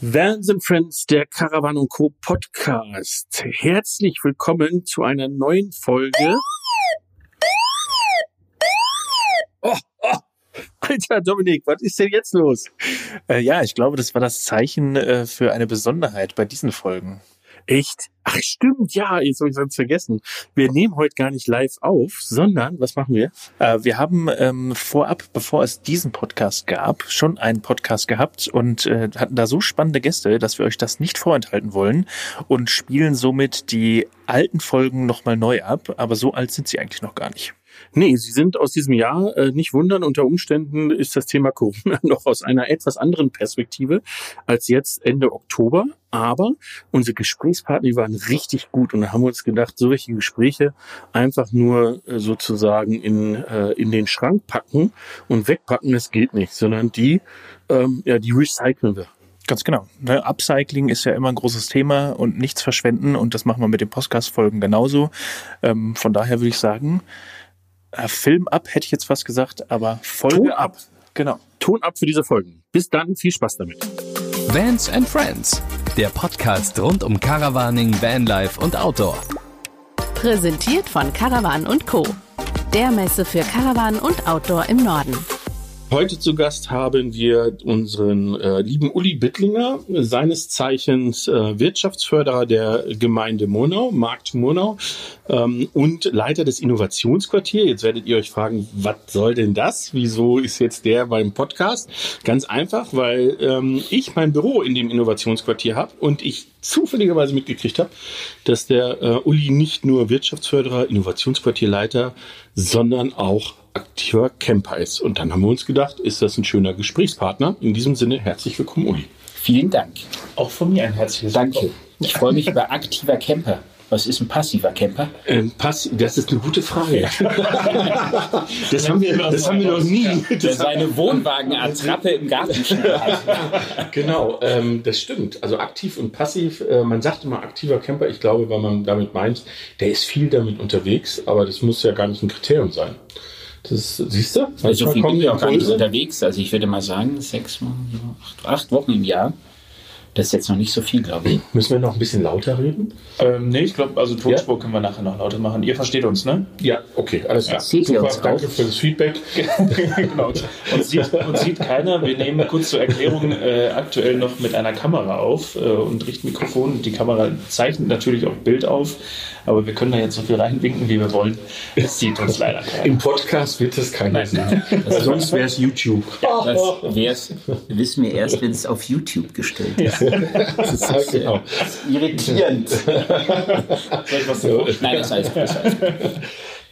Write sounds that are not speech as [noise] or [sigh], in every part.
Vans and Friends, der Caravan Co. Podcast. Herzlich willkommen zu einer neuen Folge. Oh, oh. Alter Dominik, was ist denn jetzt los? Äh, ja, ich glaube, das war das Zeichen äh, für eine Besonderheit bei diesen Folgen. Echt? Ach stimmt, ja, jetzt habe ich sonst vergessen. Wir nehmen heute gar nicht live auf, sondern, was machen wir? Äh, wir haben ähm, vorab, bevor es diesen Podcast gab, schon einen Podcast gehabt und äh, hatten da so spannende Gäste, dass wir euch das nicht vorenthalten wollen und spielen somit die alten Folgen nochmal neu ab, aber so alt sind sie eigentlich noch gar nicht. Nee, sie sind aus diesem Jahr, äh, nicht wundern, unter Umständen ist das Thema Corona [laughs] noch aus einer etwas anderen Perspektive als jetzt Ende Oktober. Aber unsere Gesprächspartner, die waren richtig gut und haben uns gedacht, solche Gespräche einfach nur äh, sozusagen in, äh, in den Schrank packen und wegpacken, das geht nicht, sondern die, ähm, ja, die recyceln wir. Ganz genau. Ne, Upcycling ist ja immer ein großes Thema und nichts verschwenden und das machen wir mit den Podcast-Folgen genauso. Ähm, von daher würde ich sagen, Film ab, hätte ich jetzt fast gesagt, aber Folge Ton ab. ab. Genau. Ton ab für diese Folgen. Bis dann, viel Spaß damit. Vans and Friends, der Podcast rund um Caravaning, Vanlife und Outdoor. Präsentiert von Caravan und Co. Der Messe für Caravan und Outdoor im Norden. Heute zu Gast haben wir unseren äh, lieben Uli Bittlinger, seines Zeichens äh, Wirtschaftsförderer der Gemeinde Murnau, Markt Murnau ähm, und Leiter des Innovationsquartiers. Jetzt werdet ihr euch fragen, was soll denn das? Wieso ist jetzt der beim Podcast? Ganz einfach, weil ähm, ich mein Büro in dem Innovationsquartier habe und ich zufälligerweise mitgekriegt habe, dass der äh, Uli nicht nur Wirtschaftsförderer, Innovationsquartierleiter, sondern auch aktiver Camper ist. Und dann haben wir uns gedacht, ist das ein schöner Gesprächspartner? In diesem Sinne, herzlich willkommen, Uli. Vielen Dank. Auch von mir ein herzliches Danke. Ich freue mich über aktiver Camper. Was ist ein passiver Camper? Ähm, pass, das ist eine gute Frage. [laughs] das, haben wir, das haben wir noch nie. Der seine Wohnwagenattrappe im Garten. [laughs] Genau, ähm, das stimmt. Also aktiv und passiv. Äh, man sagt immer aktiver Camper. Ich glaube, weil man damit meint, der ist viel damit unterwegs, aber das muss ja gar nicht ein Kriterium sein. Das siehst du? Weil so viel bin ich auch gar nicht unterwegs. Also ich würde mal sagen, sechs, acht Wochen im Jahr. Das ist jetzt noch nicht so viel, glaube ich. Müssen wir noch ein bisschen lauter reden? Ähm, nee, ich glaube, also Tonspur können wir nachher noch lauter machen. Ihr versteht uns, ne? Ja, okay, alles klar. Seht ihr uns danke auch? für das Feedback. [laughs] genau. Uns sieht, uns sieht keiner. Wir nehmen kurz zur Erklärung äh, aktuell noch mit einer Kamera auf äh, und richten Mikrofon. Die Kamera zeichnet natürlich auch Bild auf, aber wir können da jetzt so viel reinwinken, wie wir wollen. Es sieht uns leider keiner. Im Podcast wird es keiner sehen. Sonst wäre es YouTube. Das wär's, wissen wir erst, wenn es auf YouTube gestellt ist. [laughs] Das ist halt genau. Irritierend. Soll ich was davor? Nein, das gut. Das.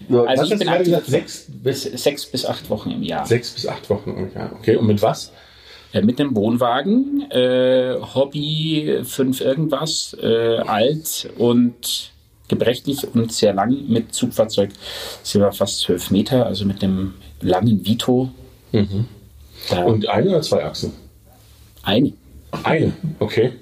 So, Also ich bin aktiv- gesagt? Sechs bis, Sechs bis acht Wochen im Jahr. sechs bis acht Wochen im Jahr. Okay, und mit was? Äh, mit dem Wohnwagen, äh, Hobby fünf irgendwas, äh, alt und gebrechlich und sehr lang. Mit Zugfahrzeug sind wir fast zwölf Meter, also mit dem langen Vito. Da Und eine oder zwei Achsen? eine. Eine, okay.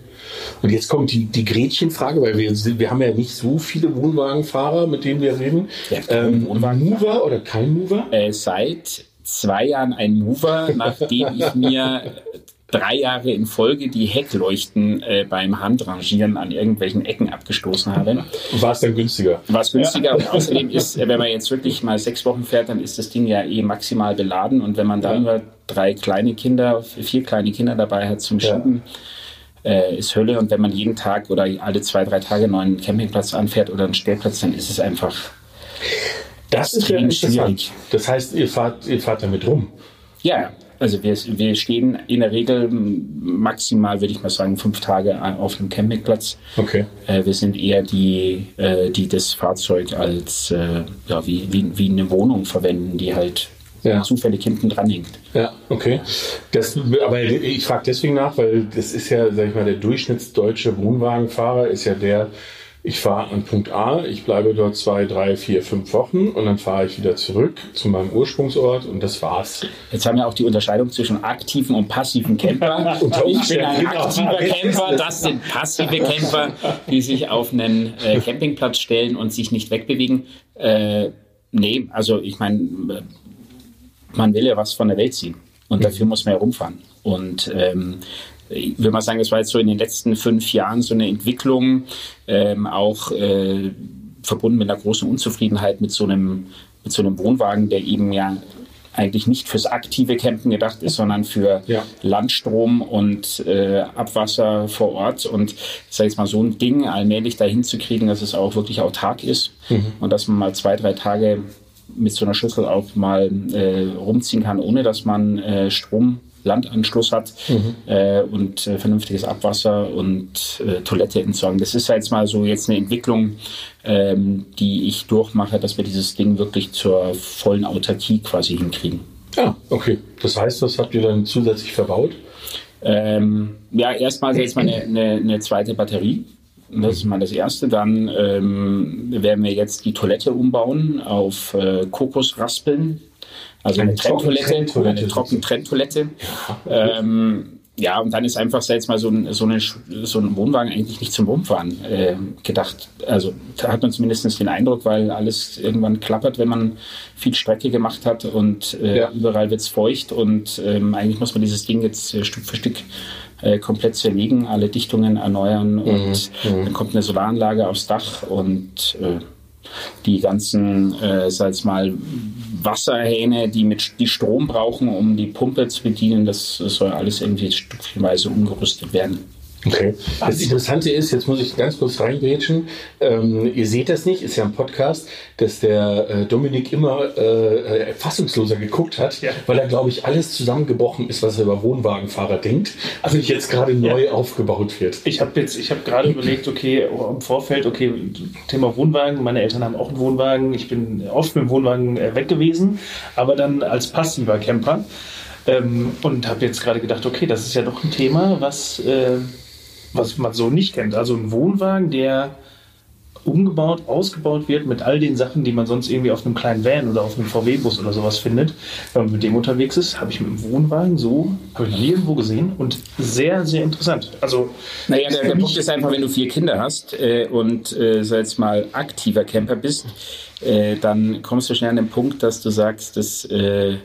Und jetzt kommt die, die Gretchenfrage, weil wir, wir haben ja nicht so viele Wohnwagenfahrer, mit denen wir reden. Ja, ähm. Mover oder kein Mover? Äh, seit zwei Jahren ein Mover, nachdem ich mir drei Jahre in Folge die Heckleuchten äh, beim Handrangieren an irgendwelchen Ecken abgestoßen habe. War es dann günstiger? War es günstiger und außerdem ist, äh, wenn man jetzt wirklich mal sechs Wochen fährt, dann ist das Ding ja eh maximal beladen und wenn man dann nur drei kleine Kinder, vier kleine Kinder dabei hat zum Ja. Schieben, äh, ist Hölle und wenn man jeden Tag oder alle zwei, drei Tage einen neuen Campingplatz anfährt oder einen Stellplatz, dann ist es einfach Das ist ja interessant. schwierig. Das heißt, ihr fahrt, ihr fahrt damit rum. Ja, also wir, wir stehen in der Regel maximal, würde ich mal sagen, fünf Tage auf einem Campingplatz. Okay. Äh, wir sind eher die, äh, die das Fahrzeug als äh, ja, wie, wie, wie eine Wohnung verwenden, die halt Ja. zufällig hinten dran hängt. Ja, okay. Das, aber ich frage deswegen nach, weil das ist ja, sag ich mal, der durchschnittsdeutsche Wohnwagenfahrer ist ja der, ich fahre an Punkt A, ich bleibe dort zwei, drei, vier, fünf Wochen und dann fahre ich wieder zurück zu meinem Ursprungsort und das war's. Jetzt haben wir auch die Unterscheidung zwischen aktiven und passiven Camper. [laughs] Ich bin ein aktiver Camper, das sind passive Camper, die sich auf einen äh, Campingplatz stellen und sich nicht wegbewegen. Äh, nee, also ich meine, man will ja was von der Welt ziehen und dafür muss man ja rumfahren. Und ähm, ich würde mal sagen, das war jetzt so in den letzten fünf Jahren so eine Entwicklung, ähm, auch äh, verbunden mit einer großen Unzufriedenheit mit so einem, mit so einem Wohnwagen, der eben ja eigentlich nicht fürs aktive Campen gedacht ist, sondern für Ja. Landstrom und äh, Abwasser vor Ort. Und ich sage jetzt mal, so ein Ding allmählich dahin zu kriegen, dass es auch wirklich autark ist und dass man mal zwei, drei Tage mit so einer Schüssel auch mal äh, rumziehen kann, ohne dass man äh, Strom Landanschluss hat äh, und äh, vernünftiges Abwasser und äh, Toilette entsorgen. Das ist ja jetzt mal so jetzt eine Entwicklung, ähm, die ich durchmache, dass wir dieses Ding wirklich zur vollen Autarkie quasi hinkriegen. Ja, okay. Das heißt, das habt ihr dann zusätzlich verbaut? Ähm, ja, erstmal jetzt mal eine, eine, eine zweite Batterie. Das ist mal das Erste. Dann ähm, werden wir jetzt die Toilette umbauen auf äh, Kokosraspeln. Also eine, Eine Trenntoilette, Trockentrenntoilette eine Trockentrenntoilette. Ähm, ja, und dann ist einfach sag jetzt mal so ein, so, eine, so ein Wohnwagen eigentlich nicht zum Rumfahren äh, gedacht. Also da hat man zumindest den Eindruck, weil alles irgendwann klappert, wenn man viel Strecke gemacht hat und äh, Ja. überall wird's feucht und ähm, eigentlich muss man dieses Ding jetzt äh, Stück für Stück äh, komplett zerlegen, alle Dichtungen erneuern und dann kommt eine Solaranlage aufs Dach und äh, die ganzen, äh, sag jetzt mal, Wasserhähne, die mit die Strom brauchen, um die Pumpe zu bedienen, das soll alles irgendwie stückchenweise umgerüstet werden. Okay. Das Interessante ist, jetzt muss ich ganz kurz reingrätschen, ähm, ihr seht das nicht, ist ja ein Podcast, dass der äh, Dominik immer äh, äh, fassungsloser geguckt hat, weil er, glaube ich, alles zusammengebrochen ist, was er über Wohnwagenfahrer denkt, also jetzt gerade neu aufgebaut wird. Ich habe jetzt, ich habe gerade überlegt, okay, im Vorfeld, okay, Thema Wohnwagen. Meine Eltern haben auch einen Wohnwagen. Ich bin oft mit dem Wohnwagen äh, weg gewesen, aber dann als passiver Camper. Ähm, und habe jetzt gerade gedacht, okay, das ist ja doch ein Thema, was, äh, was man so nicht kennt. Also ein Wohnwagen, der umgebaut, ausgebaut wird mit all den Sachen, die man sonst irgendwie auf einem kleinen Van oder auf einem VW-Bus oder sowas findet. Wenn man mit dem unterwegs ist, habe ich mit dem Wohnwagen so, habe ich irgendwo gesehen und sehr, sehr interessant. Also Naja, der, der Punkt ist einfach, wenn du vier Kinder hast äh, und äh, sag jetzt mal aktiver Camper bist, äh, dann kommst du schnell an den Punkt, dass du sagst, dass äh,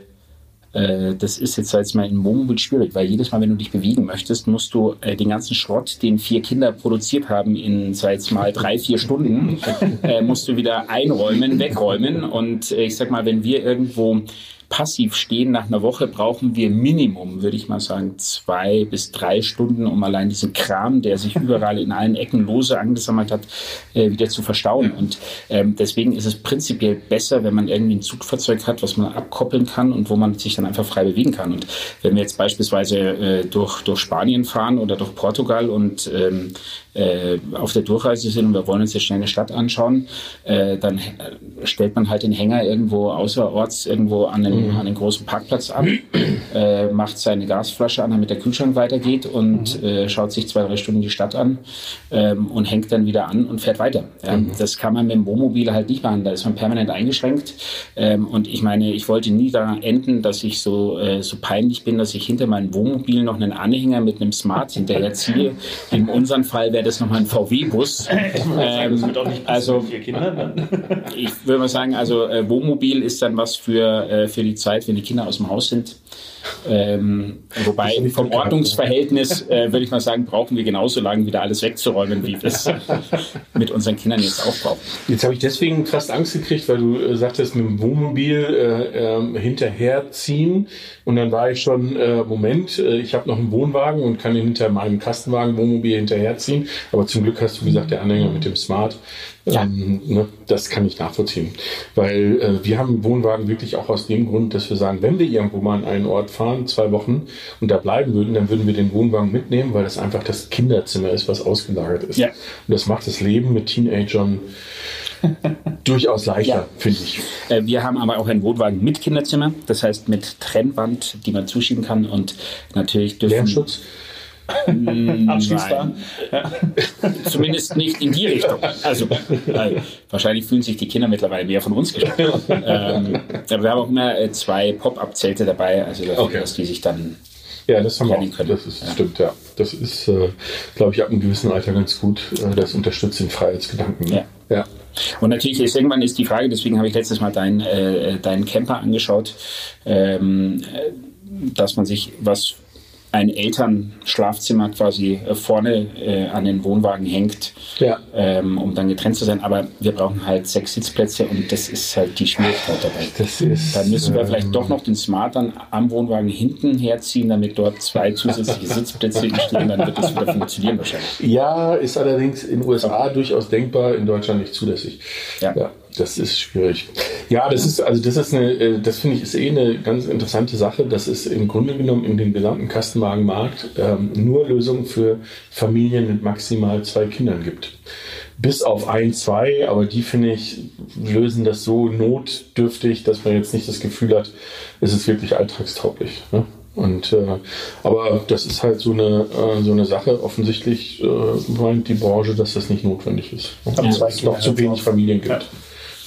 das ist jetzt jetzt mal in Wohnmobil schwierig, weil jedes Mal, wenn du dich bewegen möchtest, musst du äh, den ganzen Schrott, den vier Kinder produziert haben in sag jetzt mal drei, vier Stunden, [laughs] äh, musst du wieder einräumen, wegräumen. Und äh, ich sag mal, wenn wir irgendwo passiv stehen nach einer Woche, brauchen wir Minimum, würde ich mal sagen, zwei bis drei Stunden, um allein diesen Kram, der sich [laughs] überall in allen Ecken lose angesammelt hat, äh, wieder zu verstauen. Und ähm, deswegen ist es prinzipiell besser, wenn man irgendwie ein Zugfahrzeug hat, was man abkoppeln kann und wo man sich dann einfach frei bewegen kann. Und wenn wir jetzt beispielsweise äh, durch, durch Spanien fahren oder durch Portugal und ähm, äh, auf der Durchreise sind und wir wollen uns jetzt schnell eine Stadt anschauen, äh, dann äh, stellt man halt den Hänger irgendwo außerorts irgendwo an den, an den großen Parkplatz ab, äh, macht seine Gasflasche an, damit der Kühlschrank weitergeht und äh, schaut sich zwei, drei Stunden die Stadt an ähm, und hängt dann wieder an und fährt weiter. Ja, Das kann man mit dem Wohnmobil halt nicht machen, da ist man permanent eingeschränkt. Ähm, und ich meine, ich wollte nie da enden, dass ich so, äh, so peinlich bin, dass ich hinter meinem Wohnmobil noch einen Anhänger mit einem Smart hinterher ziehe. In unserem Fall wäre das nochmal ein VW-Bus. passen [laughs] also. Dann. [laughs] ich würde mal sagen, also äh, Wohnmobil ist dann was für, äh, für die Zeit, wenn die Kinder aus dem Haus sind. Ähm, wobei vom Ordnungsverhältnis [laughs] äh, würde ich mal sagen, brauchen wir genauso lange wieder alles wegzuräumen, wie wir es [laughs] mit unseren Kindern jetzt auch brauchen. Jetzt habe ich deswegen fast Angst gekriegt, weil du äh, sagtest, mit dem Wohnmobil äh, ähm, hinterherziehen. Und dann war ich schon, äh, Moment, äh, ich habe noch einen Wohnwagen und kann ihn hinter meinem Kastenwagen Wohnmobil hinterherziehen. Aber zum Glück hast du gesagt, der Anhänger mit dem Smart. Ähm, ne, das kann ich nachvollziehen. Weil äh, wir haben einen Wohnwagen wirklich auch aus dem Grund, dass wir sagen, wenn wir irgendwo mal an einen Ort fahren, zwei Wochen, und da bleiben würden, dann würden wir den Wohnwagen mitnehmen, weil das einfach das Kinderzimmer ist, was ausgelagert ist. Ja. Und das macht das Leben mit Teenagern [laughs] durchaus leichter, Ja. finde ich. Äh, wir haben aber auch einen Wohnwagen mit Kinderzimmer, das heißt mit Trennwand, die man zuschieben kann und natürlich dürfen Lärmschutz? [laughs] Abschließbar. Zumindest nicht in die Richtung. Also äh, wahrscheinlich fühlen sich die Kinder mittlerweile mehr von uns gestört. ähm, aber wir haben auch immer äh, zwei Pop-up-Zelte dabei, also dafür, Okay. dass die sich dann Ja, das haben wir auch. können. Das ist, stimmt, ja. Das ist, äh, glaube ich, ab einem gewissen Alter ganz gut. Äh, das unterstützt den Freiheitsgedanken. Ne? ja. Und natürlich ist irgendwann ist die Frage, deswegen habe ich letztes Mal deinen äh, deinen Camper angeschaut, ähm, äh, dass man sich was ein Elternschlafzimmer quasi äh, vorne äh, an den Wohnwagen hängt, Ja. ähm, um dann getrennt zu sein. Aber wir brauchen halt sechs Sitzplätze und das ist halt die Schwierigkeit dabei. Das ist, Dann müssen wir ähm, vielleicht doch noch den Smart dann am Wohnwagen hinten herziehen, damit dort zwei zusätzliche [laughs] Sitzplätze entstehen. Dann wird das wieder funktionieren wahrscheinlich. Ja, ist allerdings in den USA durchaus denkbar, in Deutschland nicht zulässig. Ja. Das ist schwierig. Ja, das ist, also das ist eine, äh, das finde ich ist eh eine ganz interessante Sache, dass es im Grunde genommen in dem gesamten Kastenwagenmarkt ähm, nur Lösungen für Familien mit maximal zwei Kindern gibt. Bis auf ein, zwei, aber die finde ich, lösen das so notdürftig, dass man jetzt nicht das Gefühl hat, es ist wirklich alltagstauglich. Ne? Und äh, aber das ist halt so eine äh, so eine Sache. Offensichtlich äh, meint die Branche, dass das nicht notwendig ist. Aber Ja, es noch zu hat's wenig. Familien gibt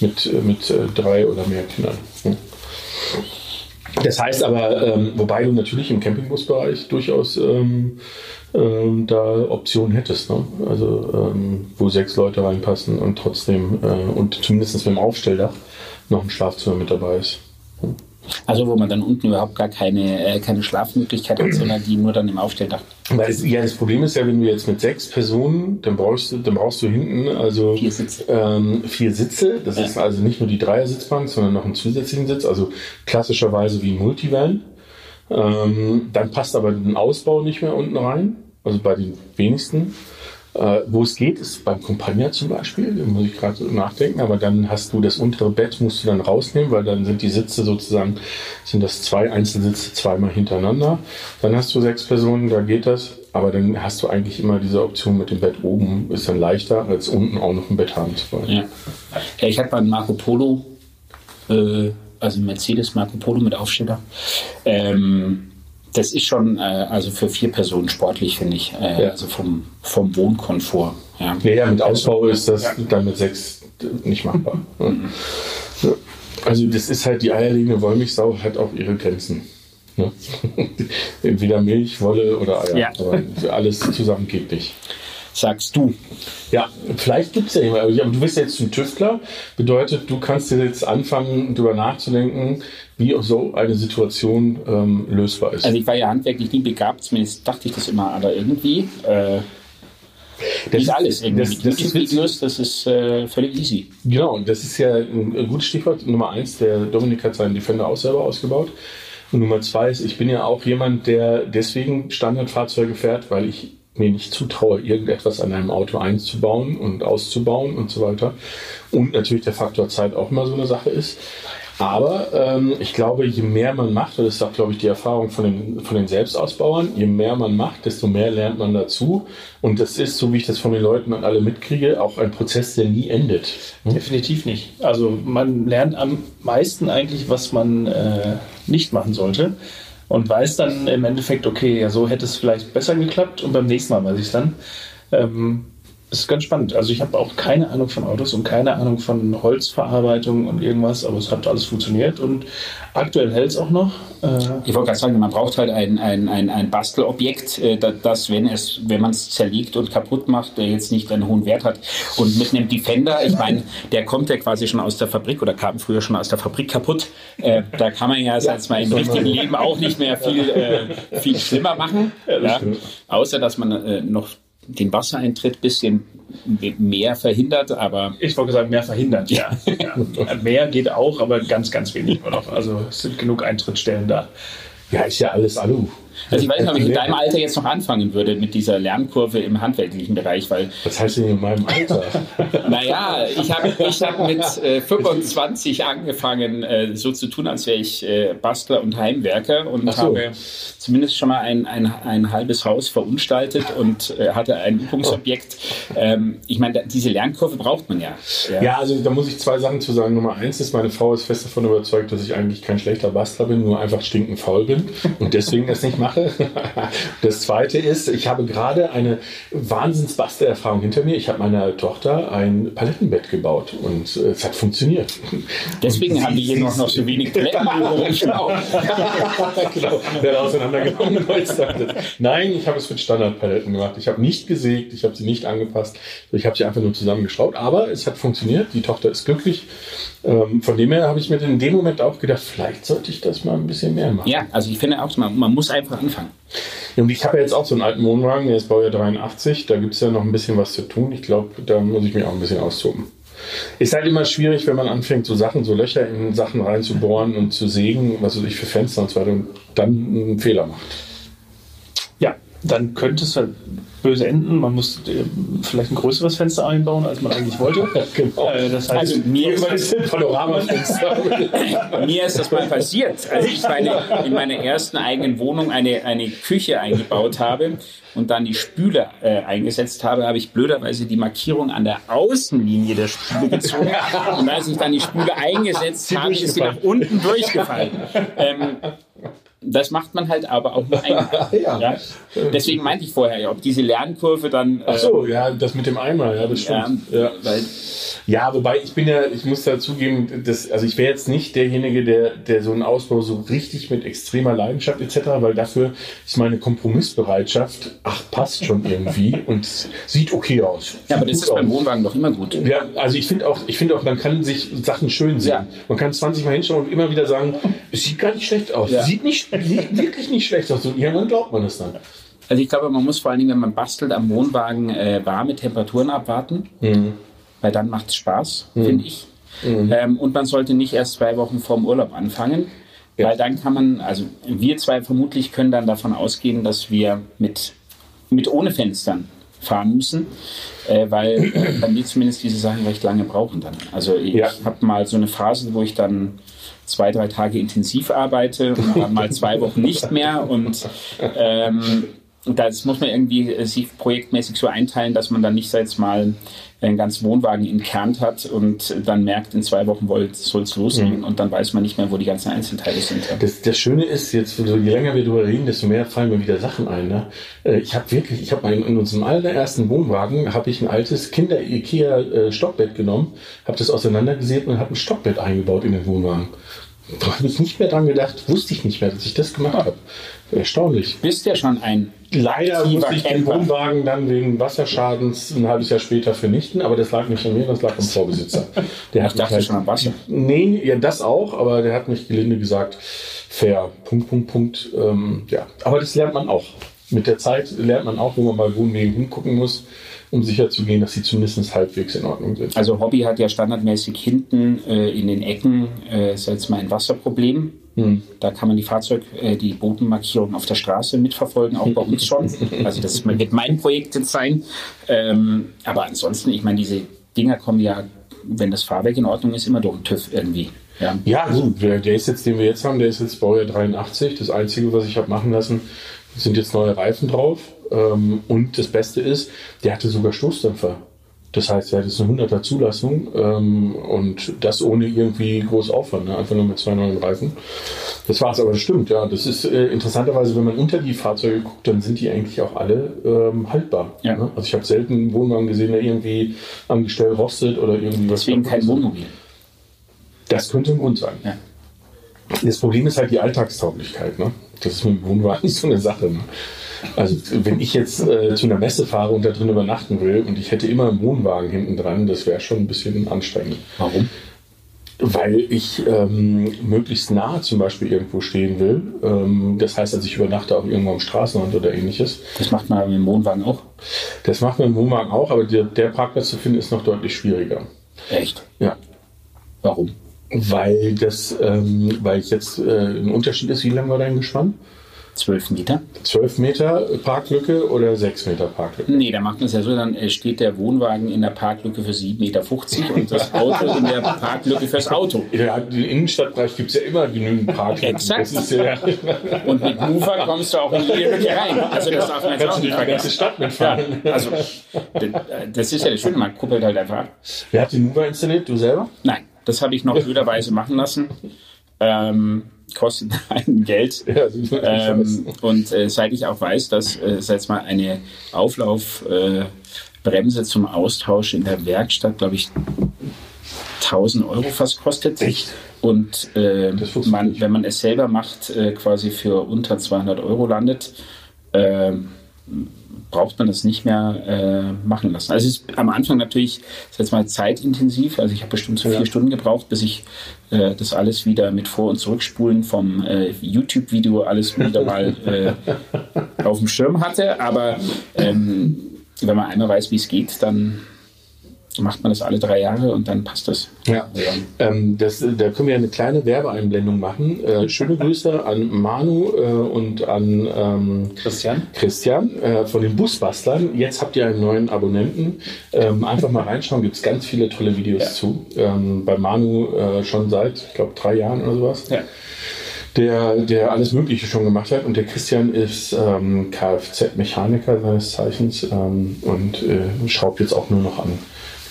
mit äh, mit äh, drei oder mehr Kindern. Ja. Das heißt aber, ähm, wobei du natürlich im Campingbusbereich durchaus ähm, ähm, da Optionen hättest, ne? also ähm, wo sechs Leute reinpassen und trotzdem äh, und zumindest mit dem Aufstelldach noch ein Schlafzimmer mit dabei ist. Also wo man dann unten überhaupt gar keine, äh, keine Schlafmöglichkeit hat, sondern die nur dann im Aufstelldach. Weil es, ja, das Problem ist ja, wenn du jetzt mit sechs Personen, dann brauchst du, dann brauchst du hinten also Vier Sitze. Ähm, vier Sitze. Das Ja. ist also nicht nur die Dreiersitzbank, sondern noch einen zusätzlichen Sitz, also klassischerweise wie ein Multivan. Ähm, dann passt aber ein Ausbau nicht mehr unten rein, also bei den wenigsten. Äh, wo es geht, ist beim Compagna zum Beispiel, da muss ich gerade nachdenken, aber dann hast du das untere Bett, musst du dann rausnehmen, weil dann sind die Sitze sozusagen, sind das zwei Einzelsitze zweimal hintereinander. Dann hast du sechs Personen, da geht das, aber dann hast du eigentlich immer diese Option mit dem Bett oben, ist dann leichter, als unten auch noch ein Bett haben zu wollen. Ja. ja ich hatte mal einen Marco Polo, äh, also Mercedes Marco Polo mit Aufsteller. Ähm, das ist schon, äh, also für vier Personen sportlich, finde ich. Äh, Ja. Also vom, vom Wohnkomfort. Ja. Ja, ja, mit Ausbau ist das dann mit sechs nicht machbar. Ja. [laughs] Ja. Also das ist halt die eierlegende Wollmilchsau hat auch ihre Grenzen. Ne? [laughs] Entweder Milch, Wolle oder Eier. Ja. Aber alles zusammen geht nicht. Sagst du. Ja, vielleicht gibt es ja jemanden, aber du bist jetzt ein Tüftler, bedeutet, du kannst dir jetzt anfangen, darüber nachzudenken, wie auch so eine Situation ähm, lösbar ist. Also ich war ja handwerklich nie begabt, zumindest dachte ich das immer, aber irgendwie, äh, Das nicht alles irgendwie. Das, das ist witzig. Das ist äh, völlig easy. Genau, das ist ja ein ein gutes Stichwort. Nummer eins, der Dominik hat seinen Defender auch selber ausgebaut. Und Nummer zwei ist, ich bin ja auch jemand, der deswegen Standardfahrzeuge fährt, weil ich mir nicht zutraue, irgendetwas an einem Auto einzubauen und auszubauen und so weiter. Und natürlich der Faktor Zeit auch immer so eine Sache ist. Aber ähm, ich glaube, je mehr man macht, und das ist auch, glaube ich, die Erfahrung von den, von den Selbstausbauern, je mehr man macht, desto mehr lernt man dazu. Und das ist, so wie ich das von den Leuten alle mitkriege, auch ein Prozess, der nie endet. Definitiv nicht. Also man lernt am meisten eigentlich, was man äh, nicht machen sollte und weiß dann im Endeffekt, okay, ja, so hätte es vielleicht besser geklappt und beim nächsten Mal weiß ich es dann. Ähm, das ist ganz spannend. Also ich habe auch keine Ahnung von Autos und keine Ahnung von Holzverarbeitung und irgendwas, aber es hat alles funktioniert und aktuell hält es auch noch. Äh, Ich wollte gerade sagen, man braucht halt ein, ein, ein, ein Bastelobjekt, äh, da- das, wenn es, wenn man es zerlegt und kaputt macht, der jetzt nicht einen hohen Wert hat. Und mit einem Defender, ich meine, der kommt ja quasi schon aus der Fabrik oder kam früher schon aus der Fabrik kaputt. Äh, da kann man ja, sag mal, im richtigen Leben auch nicht mehr viel, viel schlimmer machen. Ja, Außer, dass man noch den Wassereintritt bisschen mehr verhindert, aber Ich wollte sagen, mehr verhindert, ja. [laughs] ja. Mehr geht auch, aber ganz, ganz wenig nur noch. Also es sind genug Eintrittstellen da. Ja, ist ja alles Alu. Also ich weiß nicht, ob ich in deinem Alter jetzt noch anfangen würde mit dieser Lernkurve im handwerklichen Bereich, weil, Was heißt denn in meinem Alter? [laughs] naja, ich habe ich hab mit äh, 25 angefangen, äh, so zu tun, als wäre ich äh, Bastler und Heimwerker und so. habe zumindest schon mal ein, ein, ein halbes Haus verunstaltet und äh, hatte ein Übungsobjekt. Ähm, ich meine, diese Lernkurve braucht man ja. Ja, also da muss ich zwei Sachen zu sagen. Nummer eins ist, meine Frau ist fest davon überzeugt, dass ich eigentlich kein schlechter Bastler bin, nur einfach stinkend faul bin und deswegen das nicht mache. [laughs] Das zweite ist, ich habe gerade eine Wahnsinns-Bastelerfahrung hinter mir. Ich habe meiner Tochter ein Palettenbett gebaut und äh, es hat funktioniert. Deswegen Und haben die hier noch, noch so wenig Paletten [laughs] genau. [laughs] genau. Der auseinandergenommen. Nein, ich habe es mit Standardpaletten gemacht. Ich habe nicht gesägt, ich habe sie nicht angepasst. Ich habe sie einfach nur zusammengeschraubt. Aber es hat funktioniert. Die Tochter ist glücklich. Ähm, von dem her habe ich mir in dem Moment auch gedacht, vielleicht sollte ich das mal ein bisschen mehr machen. Ja, also ich finde auch, man, man muss einfach anfangen. Und ich habe ja jetzt auch so einen alten Wohnwagen, der ist Baujahr 83, da gibt es ja noch ein bisschen was zu tun. Ich glaube, da muss ich mich auch ein bisschen austoben. Ist halt immer schwierig, wenn man anfängt, so Sachen, so Löcher in Sachen reinzubohren und zu sägen, was weiß ich, für Fenster und so weiter, und dann einen Fehler macht. Dann könnte es halt böse enden. Man muss äh, vielleicht ein größeres Fenster einbauen, als man eigentlich wollte. [laughs] Genau. Äh, das heißt, Also mir ist, Das Panoramafenster. [laughs] mir ist das mal passiert, als ich meine, in meiner ersten eigenen Wohnung eine, eine Küche eingebaut habe und dann die Spüle äh, eingesetzt habe, habe ich blöderweise die Markierung an der Außenlinie der Spüle gezogen. Und als ich dann die Spüle eingesetzt habe, ist sie nach unten durchgefallen. Ähm, das macht man halt aber auch nur einmal. [laughs] Ja. Ja? Deswegen meinte ich vorher, ja, ob diese Lernkurve dann. äh, Ach so, ja, das mit dem Eimer, ja, das stimmt. Ja. Ja, wobei ich bin ja, ich muss dazugeben, dass, also ich wäre jetzt nicht derjenige, der, der so einen Ausbau so richtig mit extremer Leidenschaft etc., weil dafür ist meine Kompromissbereitschaft, ach, passt schon irgendwie [laughs] und sieht okay aus. Ja, aber das ist beim aus. Wohnwagen doch immer gut. Ja, also ich finde auch, ich finde auch, man kann sich Sachen schön sehen. Man kann 20 Mal hinschauen und immer wieder sagen, es sieht gar nicht schlecht aus. Sieht nicht, wirklich nicht schlecht aus. Und irgendwann glaubt man es dann. Also ich glaube, man muss vor allen Dingen, wenn man bastelt, am Wohnwagen äh, warme Temperaturen abwarten, weil dann macht es Spaß, finde ich. Ähm, und man sollte nicht erst zwei Wochen vorm Urlaub anfangen, weil dann kann man, also wir zwei vermutlich können dann davon ausgehen, dass wir mit, mit ohne Fenstern fahren müssen, äh, weil äh, dann wir zumindest diese Sachen recht lange brauchen dann. Also ich Ja. habe mal so eine Phase, wo ich dann zwei, drei Tage intensiv arbeite und dann mal zwei Wochen nicht mehr und ähm, das muss man irgendwie äh, sich projektmäßig so einteilen, dass man dann nicht seit mal einen ganzen Wohnwagen entkernt hat und dann merkt, in zwei Wochen soll es losgehen und dann weiß man nicht mehr, wo die ganzen Einzelteile sind. Das, das Schöne ist, jetzt, je länger wir darüber reden, desto mehr fallen mir wieder Sachen ein. Ne? Äh, Ich habe wirklich, ich habe in unserem allerersten Wohnwagen habe ich ein altes Kinder-Ikea-Stockbett genommen, habe das auseinandergesägt und habe ein Stockbett eingebaut in den Wohnwagen. Da habe ich nicht mehr dran gedacht, wusste ich nicht mehr, dass ich das gemacht habe. Erstaunlich. Bist ja schon ein Leider musste ich den. Wohnwagen dann wegen Wasserschadens ein halbes Jahr später vernichten, aber das lag nicht an mir, das lag am Vorbesitzer. [laughs] Der Ich dachte schon am Wasser. Nee, ja, das auch, aber der hat mich gelinde gesagt, fair, Punkt, Punkt, Punkt. Ähm, ja, aber das lernt man auch. Mit der Zeit lernt man auch, wo man bei Wohnwegen hingucken muss, um sicherzugehen, dass sie zumindest halbwegs in Ordnung sind. Also Hobby hat ja standardmäßig hinten äh, in den Ecken, äh, ist jetzt mal ein Wasserproblem. Da kann man die Fahrzeug, äh, die Bodenmarkierung auf der Straße mitverfolgen, auch bei uns [laughs] schon. Also das wird mein Projekt jetzt sein. Ähm, aber ansonsten, ich meine, diese Dinger kommen ja, wenn das Fahrwerk in Ordnung ist, immer durch den TÜV irgendwie. Ja. Ja, gut, der, der ist jetzt, den wir jetzt haben, der ist jetzt Baujahr 83. Das Einzige, was ich habe machen lassen, sind jetzt neue Reifen drauf. Ähm, und das Beste ist, der hatte sogar Stoßdämpfer. Das heißt, er hat jetzt eine 100er Zulassung ähm, und das ohne irgendwie groß Aufwand, ne? einfach nur mit zwei neuen Reifen. Das war's, aber das stimmt, ja. Das ist äh, interessanterweise, wenn man unter die Fahrzeuge guckt, dann sind die eigentlich auch alle ähm, haltbar. Ja. Ne? Also ich habe selten einen Wohnwagen gesehen, der irgendwie am Gestell rostet oder irgendwie was Deswegen kein ist. Wohnmobil. Das könnte ein Grund sein. Ja. Das Problem ist halt die Alltagstauglichkeit. Ne? Das ist mit dem Wohnwagen [laughs] so eine Sache. Ne? Also wenn ich jetzt äh, zu einer Messe fahre und da drin übernachten will und ich hätte immer einen Wohnwagen hinten dran, das wäre schon ein bisschen anstrengend. Warum? Weil ich ähm, möglichst nah zum Beispiel irgendwo stehen will. Ähm, das heißt, also ich übernachte auch irgendwo am Straßenrand oder ähnliches. Das macht man mit dem Wohnwagen auch. Das macht man im Wohnwagen auch, aber der, der Parkplatz zu finden ist noch deutlich schwieriger. Echt? Ja. Warum? Weil das, ähm, weil ich jetzt äh, ein Unterschied ist, wie lang war dein Gespann? Zwölf Meter? 12 Meter Parklücke oder 6 Meter Parklücke? Nee, da macht man es ja so, dann äh, steht der Wohnwagen in der Parklücke für 7,50 Meter und das Auto in der Parklücke fürs Auto. Ja, im Innenstadtbereich gibt es ja immer genügend Parklücken. Exakt. Ja, Und mit Mover kommst du auch in jede Lücke rein. Also das darf man jetzt auch kannst du nicht die ganze vergessen. Stadt mitfahren. Ja, also d- das ist ja das Schöne, man kuppelt halt einfach ab. Wer hat den Mover installiert? Du selber? Nein, das habe ich noch blöderweise machen lassen. Ähm, kostet [laughs] ein Geld. Ja, Ähm, und äh, seit ich auch weiß, dass äh, seit mal eine Auflaufbremse äh, zum Austausch in der Werkstatt, glaube ich, 1000 Euro fast kostet. Echt? Und äh, man, wenn man es selber macht, äh, quasi für unter 200 Euro landet. ähm, braucht man das nicht mehr äh, machen lassen. Also es ist am Anfang natürlich, jetzt mal zeitintensiv. Also ich habe bestimmt so vier Stunden gebraucht, bis ich äh, das alles wieder mit Vor- und Zurückspulen vom äh, YouTube-Video alles wieder mal äh, [laughs] auf dem Schirm hatte. Aber ähm, wenn man einmal weiß, wie es geht, dann macht man das alle drei Jahre und dann passt das. Ja, ähm, das, da können wir eine kleine Werbeeinblendung machen. Äh, schöne Grüße an Manu äh, und an ähm, Christian? Christian äh, von den Busbastlern. Jetzt habt ihr einen neuen Abonnenten. Ähm, einfach mal reinschauen, gibt es ganz viele tolle Videos zu. Ähm, bei Manu äh, schon seit, ich glaube, drei Jahren oder sowas. Ja. Der, der alles Mögliche schon gemacht hat. Und der Christian ist ähm, Kfz-Mechaniker seines Zeichens ähm, und äh, schraubt jetzt auch nur noch an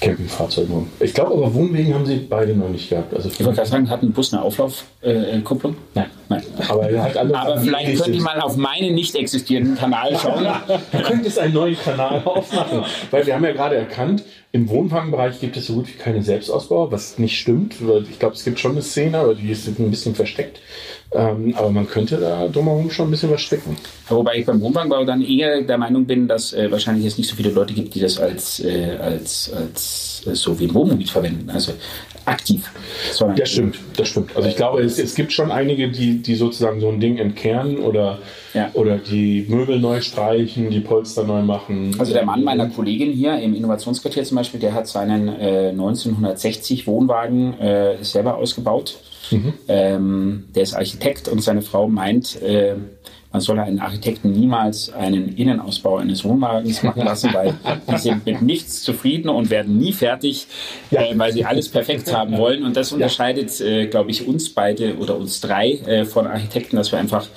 Campingfahrzeugen rum. Ich glaube aber Wohnwegen haben sie beide noch nicht gehabt. Also Ich wollte gerade sagen, hat ein Bus eine Auflaufkupplung? Nein. Nein. Aber er [laughs] Aber vielleicht könnt ihr mal auf meinen nicht existierenden Kanal schauen. [laughs] Du könntest einen neuen Kanal aufmachen. Weil wir haben ja gerade erkannt, im Wohnwagenbereich gibt es so gut wie keine Selbstausbauer, was nicht stimmt. Ich glaube, es gibt schon eine Szene, aber die ist ein bisschen versteckt. Ähm, aber man könnte da drumherum schon ein bisschen was stecken. Wobei ich beim Wohnwagenbau dann eher der Meinung bin, dass äh, wahrscheinlich es nicht so viele Leute gibt, die das als, äh, als, als äh, so wie ein Wohnmobil verwenden. Also aktiv. Sondern Das stimmt, das stimmt. Also ich glaube, es, es gibt schon einige, die, die sozusagen so ein Ding entkernen oder, Ja. oder die Möbel neu streichen, die Polster neu machen. Also der Mann meiner Kollegin hier im Innovationsquartier zum Beispiel, der hat seinen äh, 1960 Wohnwagen äh, selber ausgebaut. Ähm, der ist Architekt und seine Frau meint, äh, man solle einen Architekten niemals einen Innenausbau eines Wohnwagens machen lassen, weil die sind mit nichts zufrieden und werden nie fertig, äh, weil sie alles perfekt haben wollen. Und das unterscheidet, äh, glaube ich, uns beide oder uns drei äh, von Architekten, dass wir einfach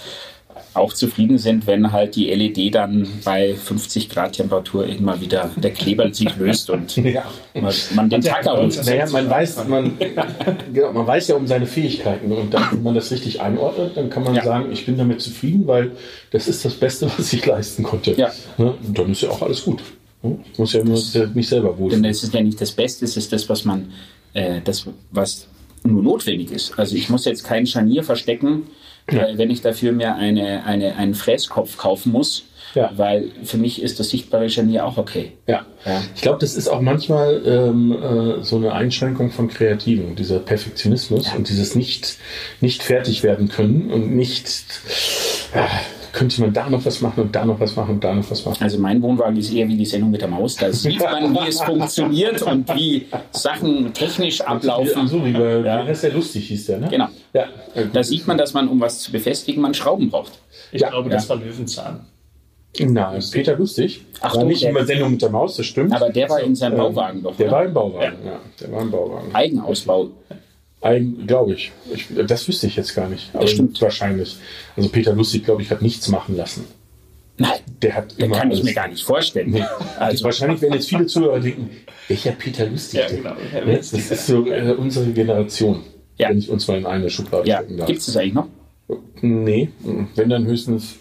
auch zufrieden sind, wenn halt die LED dann bei 50 Grad Temperatur irgendwann wieder der Kleber sich löst und [laughs] Ja. man, den Tacker holt. Naja, man weiß, man, genau, man weiß ja um seine Fähigkeiten und dann, wenn man das richtig einordnet, dann kann man Ja. sagen, ich bin damit zufrieden, weil das ist das Beste, was ich leisten konnte. Ja. Ne? Und dann ist ja auch alles gut. Ne? Ich muss ja nur mich selber wohl. Denn es ist ja nicht das Beste, es ist das, was man, äh, das, was nur notwendig ist. Also ich muss jetzt kein Scharnier verstecken, äh, wenn ich dafür mir eine, eine, einen Fräskopf kaufen muss. Ja. Weil für mich ist das sichtbare Scharnier auch okay. Ja. Ja. Ich glaube, das ist auch manchmal ähm, äh, so eine Einschränkung von Kreativen, dieser Perfektionismus und dieses nicht, nicht fertig werden können und nicht, äh, könnte man da noch was machen und da noch was machen und da noch was machen. Also mein Wohnwagen ist eher wie die Sendung mit der Maus. Da sieht man, [laughs] wie es funktioniert und wie Sachen technisch ablaufen. so wie bei, Ja. ja. ist ja lustig, hieß der, ne? Genau. Ja. Da sieht man, dass man, um was zu befestigen, man Schrauben braucht. Ich Ja, glaube, das war Löwenzahn. Na, Peter Lustig. Ach war du, nicht der- immer Sendung mit der Maus, das stimmt. Aber der war in seinem Ähm, Bauwagen doch. Der oder? war im Bauwagen, ja. Der war im Bauwagen. Eigenausbau. Glaube ich. ich. Das wüsste ich jetzt gar nicht. Aber stimmt. wahrscheinlich. Also Peter Lustig, glaube ich, hat nichts machen lassen. Nein, Der hat immer kann ich alles- mir gar nicht vorstellen. Nee. Also, wahrscheinlich werden jetzt viele Zuhörer denken, welcher Peter Lustig? Ja, genau. Ne? Das ist so äh, unsere Generation. Ja. Wenn ich uns mal in eine Schublade ja, stecken darf. gibt es das eigentlich noch? Nee, wenn dann höchstens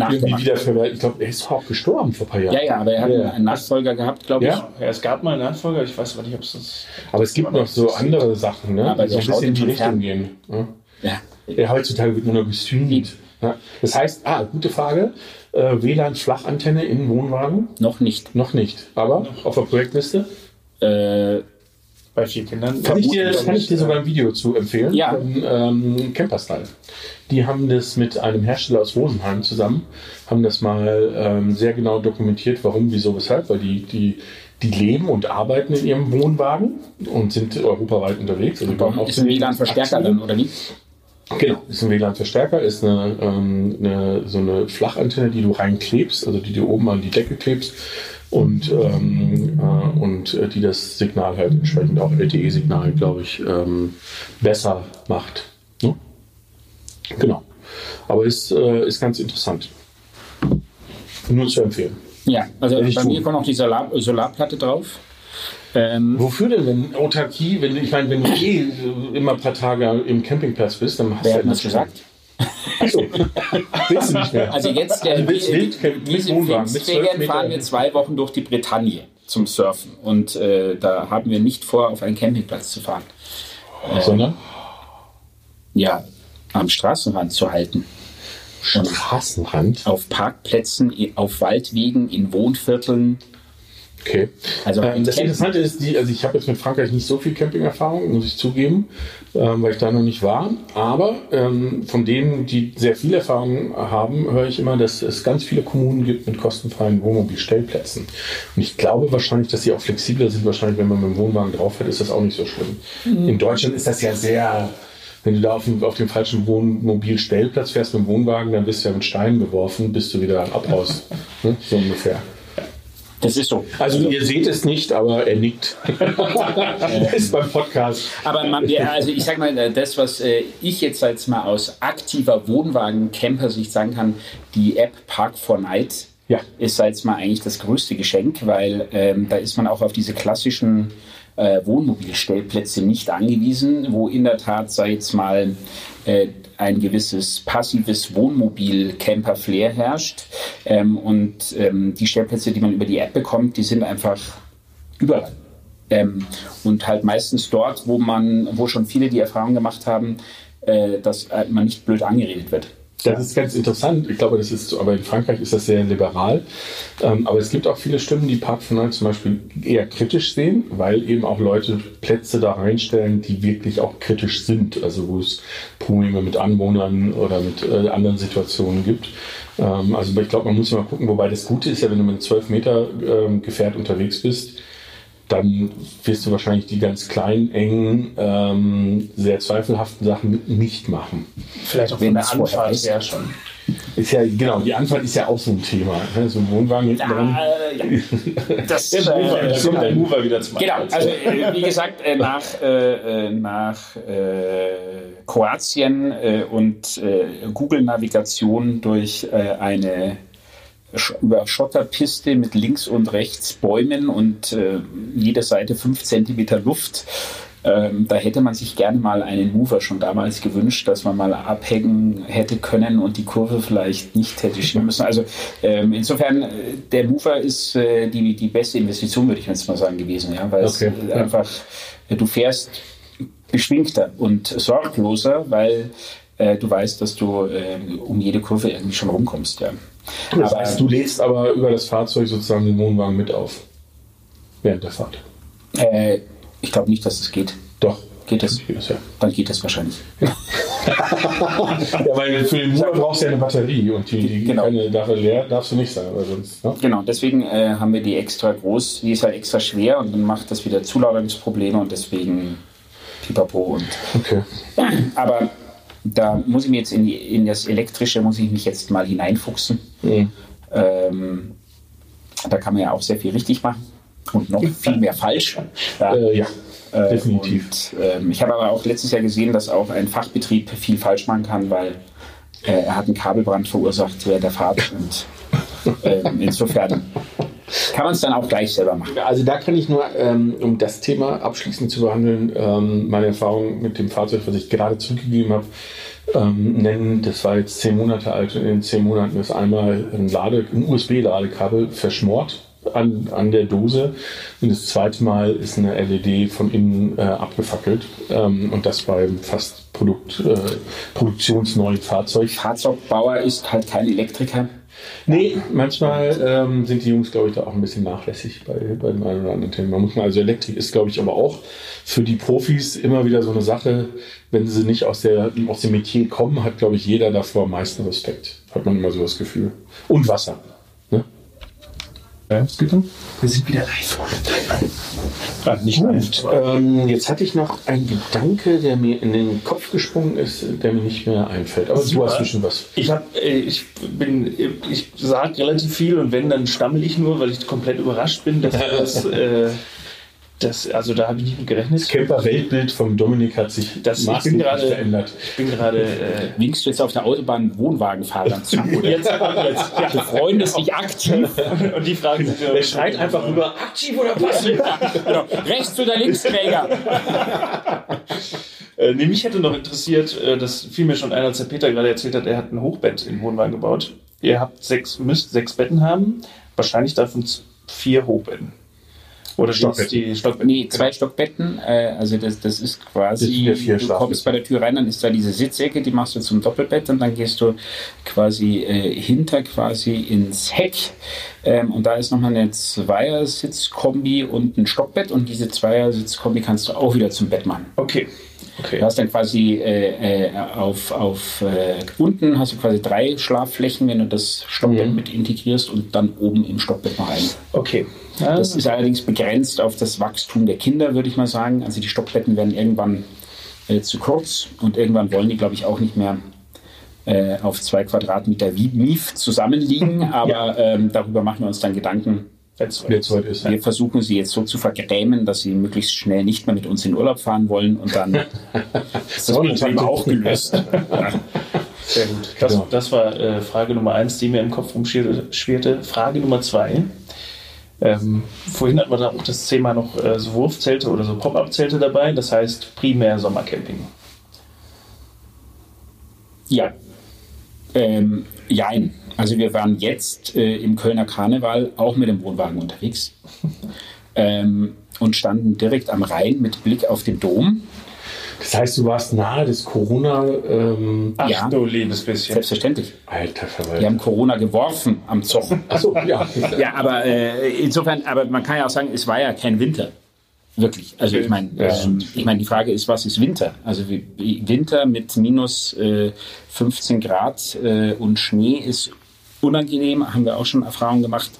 irgendwie Nachgemacht. wieder verwertet. Ich glaube, er ist auch gestorben vor ein paar Jahren. Ja, ja, aber er hat Ja. einen Nachfolger gehabt, glaube ich. Ja. Ja, es gab mal einen Nachfolger, ich weiß aber nicht, ob es das. Aber es gibt noch so andere Sachen, ne? Aber die so der ein bisschen in die Richtung fern. gehen. Ne? Ja. Ja, heutzutage wird nur noch gestreamt. Ja. Das heißt, ah, gute Frage. Äh, WLAN-Flachantenne in Wohnwagen? Noch nicht. Noch nicht. Aber auf der Projektliste? Äh, Bei vier Kindern. Kann ich, dir, kann ich dir sogar ein Video zu empfehlen? Ja. Von ähm, Camperstyle. Die haben das mit einem Hersteller aus Rosenheim zusammen, haben das mal ähm, sehr genau dokumentiert, warum, wieso, weshalb, weil die, die, die leben und arbeiten in ihrem Wohnwagen und sind europaweit unterwegs. Also bauen auch ist ein WLAN-Verstärker dann, oder wie? Genau, ist ein WLAN-Verstärker, ist eine, ähm, eine, so eine Flachantenne, die du reinklebst, also die du oben an die Decke klebst und, ähm, äh, und äh, die das Signal halt entsprechend auch LTE-Signal, glaube ich, ähm, besser macht. Ne? Genau. Aber ist, äh, ist ganz interessant. Nur zu empfehlen. Ja, also bei tun. mir kommt noch die Solar Solarplatte drauf. Ähm, Wofür denn, wenn Autarkie, wenn, du- ich meine, wenn du eh immer ein paar Tage im Campingplatz bist, dann hast du hat das gesagt? Achso, willst du nicht mehr. Also jetzt, der, Also willst- wir mit sind Wohnwagen, mit 12 Pfingstferien fahren wir zwei Wochen durch die Bretagne zum Surfen. Und äh, da haben wir nicht vor, auf einen Campingplatz zu fahren. Sondern? Ja, am Straßenrand zu halten. Straßenrand? Auf Parkplätzen, auf Waldwegen, in Wohnvierteln. Okay. Also ähm, das Interessante ist, die, also ich habe jetzt mit Frankreich nicht so viel Campingerfahrung, muss ich zugeben, ähm, weil ich da noch nicht war. Aber ähm, von denen, die sehr viel Erfahrung haben, höre ich immer, dass es ganz viele Kommunen gibt mit kostenfreien Wohnmobilstellplätzen. Und ich glaube wahrscheinlich, dass sie auch flexibler sind. Wahrscheinlich, wenn man mit dem Wohnwagen drauf fährt, ist das auch nicht so schlimm. In Deutschland ist das ja sehr. Wenn du da auf dem, auf dem falschen Wohnmobilstellplatz fährst mit dem Wohnwagen, dann wirst du ja mit Steinen beworfen, bis du wieder abhaust. ne? So ungefähr. Das ist so. Also ihr seht es nicht, aber er nickt. [laughs] ist beim Podcast. Aber man, also ich sag mal, das, was äh, ich jetzt als mal aus aktiver Wohnwagen-Camper-Sicht sagen kann, die App Park for Night Ja. ist jetzt mal eigentlich das größte Geschenk, weil ähm, da ist man auch auf diese klassischen äh, Wohnmobilstellplätze nicht angewiesen, wo in der Tat, sei jetzt mal, äh, ein gewisses passives Wohnmobil-Camper-Flair herrscht. Ähm, und ähm, die Stellplätze, die man über die App bekommt, die sind einfach überall. Ähm, und halt meistens dort, wo man, wo schon viele die Erfahrung gemacht haben, äh, dass äh, man nicht blöd angeredet wird. Das ist ganz interessant. Ich glaube, das ist, aber in Frankreich ist das sehr liberal. Ähm, aber es gibt auch viele Stimmen, die Park Night zum Beispiel eher kritisch sehen, weil eben auch Leute Plätze da reinstellen, die wirklich auch kritisch sind. Also wo es Probleme mit Anwohnern oder mit äh, anderen Situationen gibt. Ähm, also ich glaube, man muss immer gucken, wobei das Gute ist ja, wenn du mit einem 12 Meter ähm, Gefährt unterwegs bist, dann wirst du wahrscheinlich die ganz kleinen, engen, ähm, sehr zweifelhaften Sachen nicht machen. Vielleicht auch Wenn von der Anfahrt ist. her schon. Ist ja, genau, die Anfahrt ist ja auch so ein Thema. Ne? So ein Wohnwagen hinten dran. Äh, ja. Das, [laughs] Der Mover, äh, da kommt der Mover wieder zum Genau, Einsatz. also äh, wie gesagt, äh, nach, äh, äh, nach äh, Kroatien äh, und äh, Google-Navigation durch äh, eine über Schotterpiste mit links und rechts Bäumen und äh, jede Seite fünf Zentimeter Luft. Ähm, da hätte man sich gerne mal einen Mover schon damals gewünscht, dass man mal abhängen hätte können und die Kurve vielleicht nicht hätte schieben müssen. Also ähm, insofern, äh, der Mover ist äh, die, die beste Investition, würde ich jetzt mal sagen, gewesen, ja, weil Okay, es einfach, äh, du fährst beschwingter und sorgloser, weil äh, du weißt, dass du äh, um jede Kurve irgendwie schon rumkommst, ja. Das Aber- heißt, du lädst aber über das Fahrzeug sozusagen den Wohnwagen mit auf. Während der Fahrt. Äh, ich glaube nicht, dass es geht. Doch. Geht das? Geht ja. Dann geht das wahrscheinlich. [laughs] ja, weil für den Motor brauchst du ja eine Batterie und die, die Genau. keine Dafür leer darfst du nicht sein, weil sonst. Ne? Genau, deswegen äh, haben wir die extra groß, die ist halt extra schwer und dann macht das wieder Zulagerungsprobleme und deswegen pipapo und Okay. aber da muss ich mir jetzt in, die, in das Elektrische muss ich mich jetzt mal hineinfuchsen. Mhm. Ähm, da kann man ja auch sehr viel richtig machen und noch viel mehr falsch. Ja. Äh, ja, Äh, definitiv. Und, ähm, ich habe aber auch letztes Jahr gesehen, dass auch ein Fachbetrieb viel falsch machen kann, weil äh, er hat einen Kabelbrand verursacht während der Fahrt und ähm, insofern kann man es dann auch gleich selber machen. Also da kann ich nur, ähm, um das Thema abschließend zu behandeln, ähm, meine Erfahrung mit dem Fahrzeug, was ich gerade zurückgegeben habe, ähm, nennen. Das war jetzt zehn Monate alt und in zehn Monaten ist einmal ein, Lade, ein USB-Ladekabel verschmort an, an der Dose und das zweite Mal ist eine LED von innen äh, abgefackelt ähm, und das beim fast Produkt, äh, produktionsneuen Fahrzeug. Fahrzeugbauer ist halt kein Elektriker. Nee, manchmal ähm, sind die Jungs, glaube ich, da auch ein bisschen nachlässig bei, bei dem einen oder anderen Thema. Muss mal, also Elektrik ist, glaube ich, aber auch für die Profis immer wieder so eine Sache, wenn sie nicht aus, der, aus dem Metier kommen, hat, glaube ich, jeder davor am meisten Respekt. Hat man immer so das Gefühl. Und Wasser. Ja, es geht dann. Wir sind wieder live. Ah, nicht live. Gut, ähm, jetzt hatte ich noch einen Gedanke, der mir in den Kopf gesprungen ist, der mir nicht mehr einfällt. Aber du Super. hast bestimmt was. Ich hab, äh, ich bin, ich sage relativ viel und wenn, dann stammel ich nur, weil ich komplett überrascht bin, dass das, [laughs] äh, das also da habe ich nicht mit gerechnet. Camper-Weltbild von Dominik hat sich Das, ich bin maßgeblich gerade, verändert. ich bin gerade, äh, Winkst du jetzt auf der Autobahn Wohnwagenfahrern zu? Oder? [laughs] jetzt, jetzt, ja. Du freundest dich aktiv. Und die Fragen sind Er schreit einfach rüber, aktiv oder passiv? genau. Rechts- oder Linksträger? [laughs] Äh, nee, mich hätte noch interessiert, äh, das fiel mir schon ein, als der Peter gerade erzählt hat, er hat ein Hochbett in den Wohnwagen gebaut. Ihr habt sechs, müsst sechs Betten haben, wahrscheinlich davon vier Hochbetten. Oder Stockbetten. die Stockbetten? Nee, zwei Stockbetten. Äh, also das, das ist quasi, vier du kommst bei der Tür rein, dann ist da diese Sitzecke, die machst du zum Doppelbett und dann gehst du quasi äh, hinter quasi ins Heck. Ähm, und da ist nochmal eine Zweiersitzkombi und ein Stockbett und diese Zweiersitzkombi kannst du auch wieder zum Bett machen. Okay. Okay. Du hast dann quasi äh, äh, auf, auf äh, unten hast du quasi drei Schlafflächen, wenn du das Stockbett mit integrierst und dann oben im Stockbett noch ein. Okay. Das ist allerdings begrenzt auf das Wachstum der Kinder, würde ich mal sagen. Also die Stockbetten werden irgendwann äh, zu kurz und irgendwann wollen die, glaube ich, auch nicht mehr äh, auf zwei Quadratmeter wie Mief zusammenliegen. [laughs] Aber ähm, darüber machen wir uns dann Gedanken. Jetzt weit ist. Wir versuchen sie jetzt so zu vergrämen, dass sie möglichst schnell nicht mehr mit uns in Urlaub fahren wollen und dann ist [laughs] das Problem auch gelöst. [laughs] Sehr gut. Das, Genau. das war äh, Frage Nummer eins, die mir im Kopf rumschwirrte. Frage Nummer zwei. Ähm, vorhin hatten wir da auch das Thema noch äh, so Wurfzelte oder so Pop-Up-Zelte dabei. Das heißt primär Sommercamping. Ja. Ähm, jein. Also wir waren jetzt äh, im Kölner Karneval auch mit dem Wohnwagen unterwegs [laughs] ähm, und standen direkt am Rhein mit Blick auf den Dom. Das heißt, du warst nahe des Corona. Ähm, Ach Ja. du liebes bisschen. Selbstverständlich. Alter Wir Verwalter. haben Corona geworfen am Zoch. [laughs] Achso, ja. [laughs] Ja, aber äh, insofern, aber man kann ja auch sagen, es war ja kein Winter. Wirklich. Also ich meine, Ja, ähm, ich meine, die Frage ist, was ist Winter? Also wie- Winter mit minus äh, 15 Grad äh, und Schnee ist unangenehm, haben wir auch schon Erfahrungen gemacht.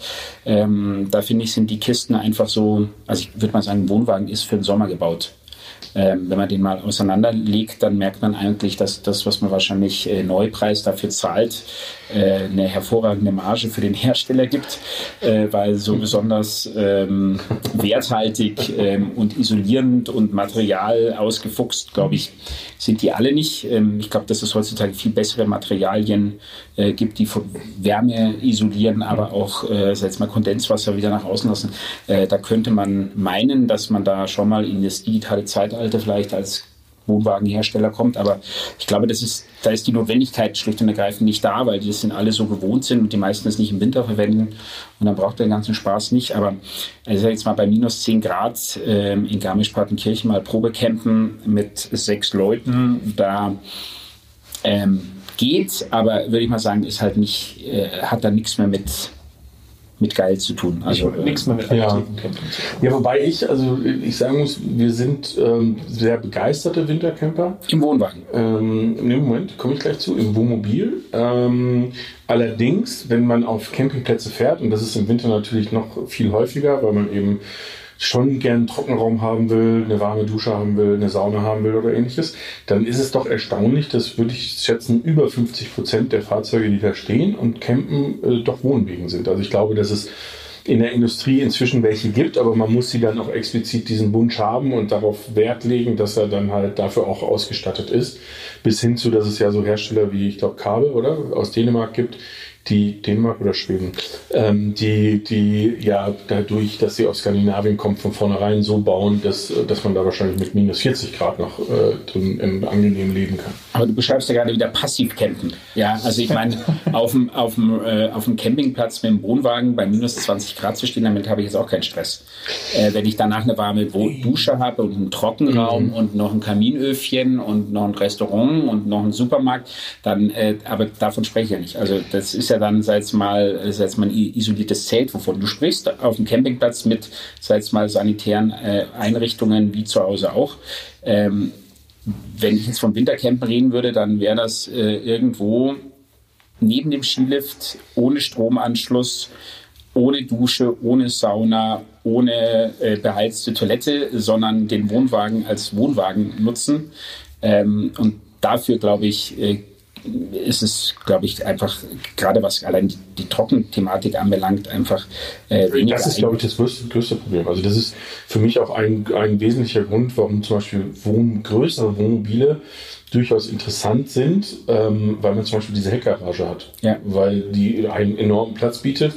Ähm, da finde ich, sind die Kisten einfach so, also ich würde mal sagen, ein Wohnwagen ist für den Sommer gebaut. Ähm, wenn man den mal auseinanderlegt, dann merkt man eigentlich, dass das, was man wahrscheinlich äh, Neupreis dafür zahlt, äh, eine hervorragende Marge für den Hersteller gibt, äh, weil so besonders ähm, werthaltig ähm, und isolierend und Material ausgefuchst, glaube ich, sind die alle nicht. Ähm, ich glaube, dass es heutzutage viel bessere Materialien äh, gibt, die von Wärme isolieren, aber auch, äh, sag mal, Kondenswasser wieder nach außen lassen. Äh, da könnte man meinen, dass man da schon mal in das digitale Zeitalter vielleicht als Wohnwagenhersteller kommt, aber ich glaube, das ist, da ist die Notwendigkeit schlicht und ergreifend nicht da, weil die das sind alle so gewohnt sind und die meisten es nicht im Winter verwenden und dann braucht der ganzen Spaß nicht. Aber ich jetzt mal bei minus 10 Grad ähm, in Garmisch-Partenkirchen mal Probecampen mit sechs Leuten, da ähm, geht, aber würde ich mal sagen, ist halt nicht, äh, hat da nichts mehr mit, mit geil zu tun. Also nichts mehr mit Ja. Ja, wobei ich, also ich sagen muss, wir sind ähm, sehr begeisterte Wintercamper. im Wohnwagen. Ähm, Im Moment komme ich gleich zu, im Wohnmobil. Ähm, allerdings, wenn man auf Campingplätze fährt, und das ist im Winter natürlich noch viel häufiger, weil man eben schon gern einen Trockenraum haben will, eine warme Dusche haben will, eine Sauna haben will oder ähnliches, dann ist es doch erstaunlich, dass würde ich schätzen, über 50 Prozent der Fahrzeuge, die da stehen und campen, äh, doch Wohnwegen sind. Also ich glaube, dass es in der Industrie inzwischen welche gibt, aber man muss sie dann auch explizit diesen Wunsch haben und darauf Wert legen, dass er dann halt dafür auch ausgestattet ist. Bis hin zu, dass es ja so Hersteller wie, ich glaube, Kabel, oder? Aus Dänemark gibt, die, Dänemark oder Schweden, ähm, die, die ja dadurch, dass sie aus Skandinavien kommen, von vornherein so bauen, dass, dass man da wahrscheinlich mit minus 40 Grad noch äh, drin im angenehm leben kann. Aber du beschreibst ja gerade wieder Passivcampen. Ja, also ich meine, [laughs] auf dem, auf, dem, äh, auf dem Campingplatz mit dem Wohnwagen bei minus 20 Grad zu stehen, damit habe ich jetzt auch keinen Stress. Äh, wenn ich danach eine warme Dusche habe und einen Trockenraum und noch ein Kaminöfchen und noch ein Restaurant und noch einen Supermarkt, dann, äh, aber davon spreche ich ja nicht. Also das ist ja dann, sei es mal, sei es mal ein isoliertes Zelt, wovon du sprichst, auf dem Campingplatz mit, sei es mal sanitären äh, Einrichtungen wie zu Hause auch. Ähm, wenn ich jetzt vom Wintercampen reden würde, dann wäre das äh, irgendwo neben dem Skilift, ohne Stromanschluss, ohne Dusche, ohne Sauna, ohne äh, beheizte Toilette, sondern den Wohnwagen als Wohnwagen nutzen. Ähm, und dafür, glaube ich, äh, ist es, glaube ich, einfach, gerade was allein die, die Trockenthematik anbelangt, einfach äh, weniger. Das ist, glaube ich, das größte, größte Problem. Also das ist für mich auch ein, ein wesentlicher Grund, warum zum Beispiel Wohn, größere Wohnmobile durchaus interessant sind, ähm, weil man zum Beispiel diese Heckgarage hat, Ja. weil die einen enormen Platz bietet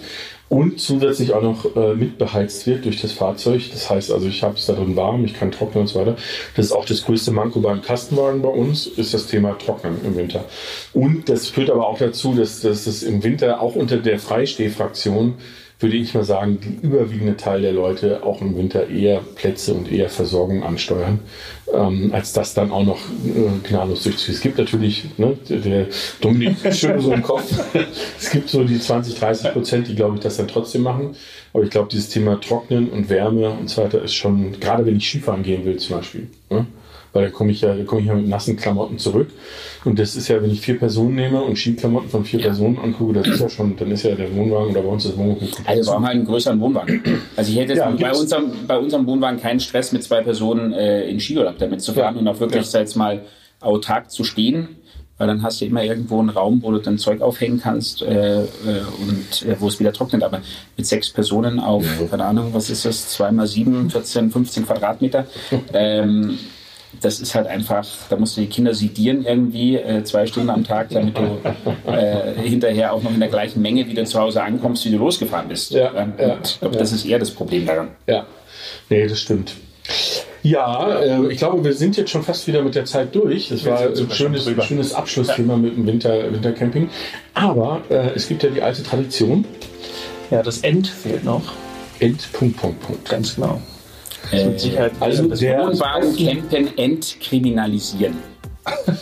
und zusätzlich auch noch äh, mitbeheizt wird durch das Fahrzeug. Das heißt also, ich habe es da drin warm, ich kann trocknen und so weiter. Das ist auch das größte Manko beim Kastenwagen bei uns, ist das Thema Trocknen im Winter. Und das führt aber auch dazu, dass, dass es im Winter auch unter der Freistehfraktion würde ich mal sagen, die überwiegende Teil der Leute auch im Winter eher Plätze und eher Versorgung ansteuern, ähm, als das dann auch noch äh, gnadenlos durchzuziehen. Es gibt natürlich, ne, der Dominik [laughs] schön so im Kopf, es gibt so die 20, 30 Prozent, die glaube ich das dann trotzdem machen. Aber ich glaube, dieses Thema Trocknen und Wärme und so weiter ist schon, gerade wenn ich Skifahren gehen will zum Beispiel, ne? Weil da komme ich ja, da komme ich ja mit nassen Klamotten zurück. Und das ist ja, wenn ich vier Personen nehme und Skiklamotten von vier Personen angucke, das ist ja schon, dann ist ja der Wohnwagen oder bei uns das Wohnwagen Also wir brauchen halt einen größeren Wohnwagen. Also ich hätte jetzt Ja, bei, unserem, bei unserem Wohnwagen keinen Stress, mit zwei Personen äh, in Skiurlaub damit zu fahren Ja. und auch wirklich, Ja. jetzt mal, autark zu stehen. Weil dann hast du immer irgendwo einen Raum, wo du dein Zeug aufhängen kannst äh, äh, und äh, wo es wieder trocknet. Aber mit sechs Personen auf, keine Ahnung, was ist das, zwei mal sieben, 14, 15 Quadratmeter. [laughs] Ähm, das ist halt einfach, da musst du die Kinder sedieren irgendwie äh, zwei Stunden am Tag, damit du äh, hinterher auch noch in der gleichen Menge wieder zu Hause ankommst, wie du losgefahren bist. Ja, Ähm, ja, ich glaube, das ist eher das Problem daran. Ja, nee, das stimmt. Ja, äh, ich glaube, wir sind jetzt schon fast wieder mit der Zeit durch. Das war ein schönes, schönes Abschlussthema mit dem Winter, Wintercamping. Aber äh, es gibt ja die alte Tradition. Ja, das End fehlt noch. End, Punkt, Punkt, Punkt. Ganz genau. Äh, Mit Sicherheit. Also das der- Wohnwagen campen entkriminalisieren. [laughs]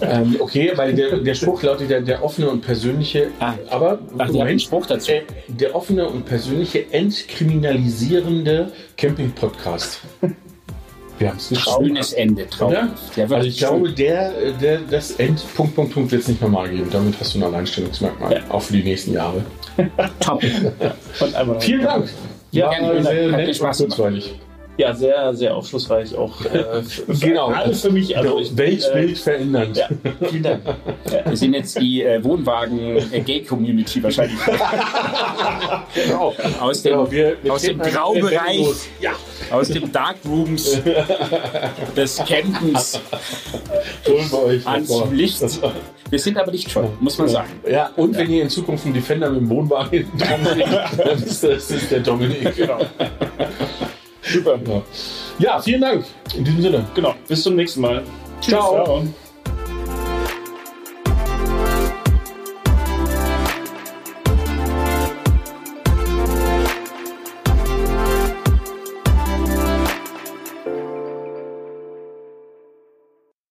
Ähm, okay, weil der, der Spruch lautet ja der offene und persönliche. Ah. aber Ach, einen Spruch dazu. Äh, der offene und persönliche entkriminalisierende Camping-Podcast. [laughs] Wir haben es geschafft. Schönes Ende, traumhaft. Ja, Also ich glaube, schön. der, der, das End, Punkt, Punkt, Punkt wird es nicht nochmal geben. Damit hast du ein Alleinstellungsmerkmal, auch für die nächsten Jahre. top. [laughs] Vielen Dank. Ja, sehr nett und kurzweilig. Ja, sehr, sehr aufschlussreich auch. Äh, [laughs] für, Genau. Alles für mich. Also ich, Weltbild verändernd. ja, vielen Dank. Wir sind jetzt die äh, Wohnwagen-Gay-Community wahrscheinlich. [laughs] Genau. Aus dem, Genau, wir- wir aus dem halt Graubereich. Ja, aus dem Darkrooms des Campens holen wir euch ans hervor. Licht. Wir sind aber lichtscheu, muss man sagen. Ja, und wenn ihr in Zukunft einen Defender mit dem Wohnwagen [laughs] hinten dran seht, dann ist das, das ist der Dominik. Genau. Super. Ja. vielen Dank. In diesem Sinne. Genau. Bis zum nächsten Mal. Ciao. Ciao.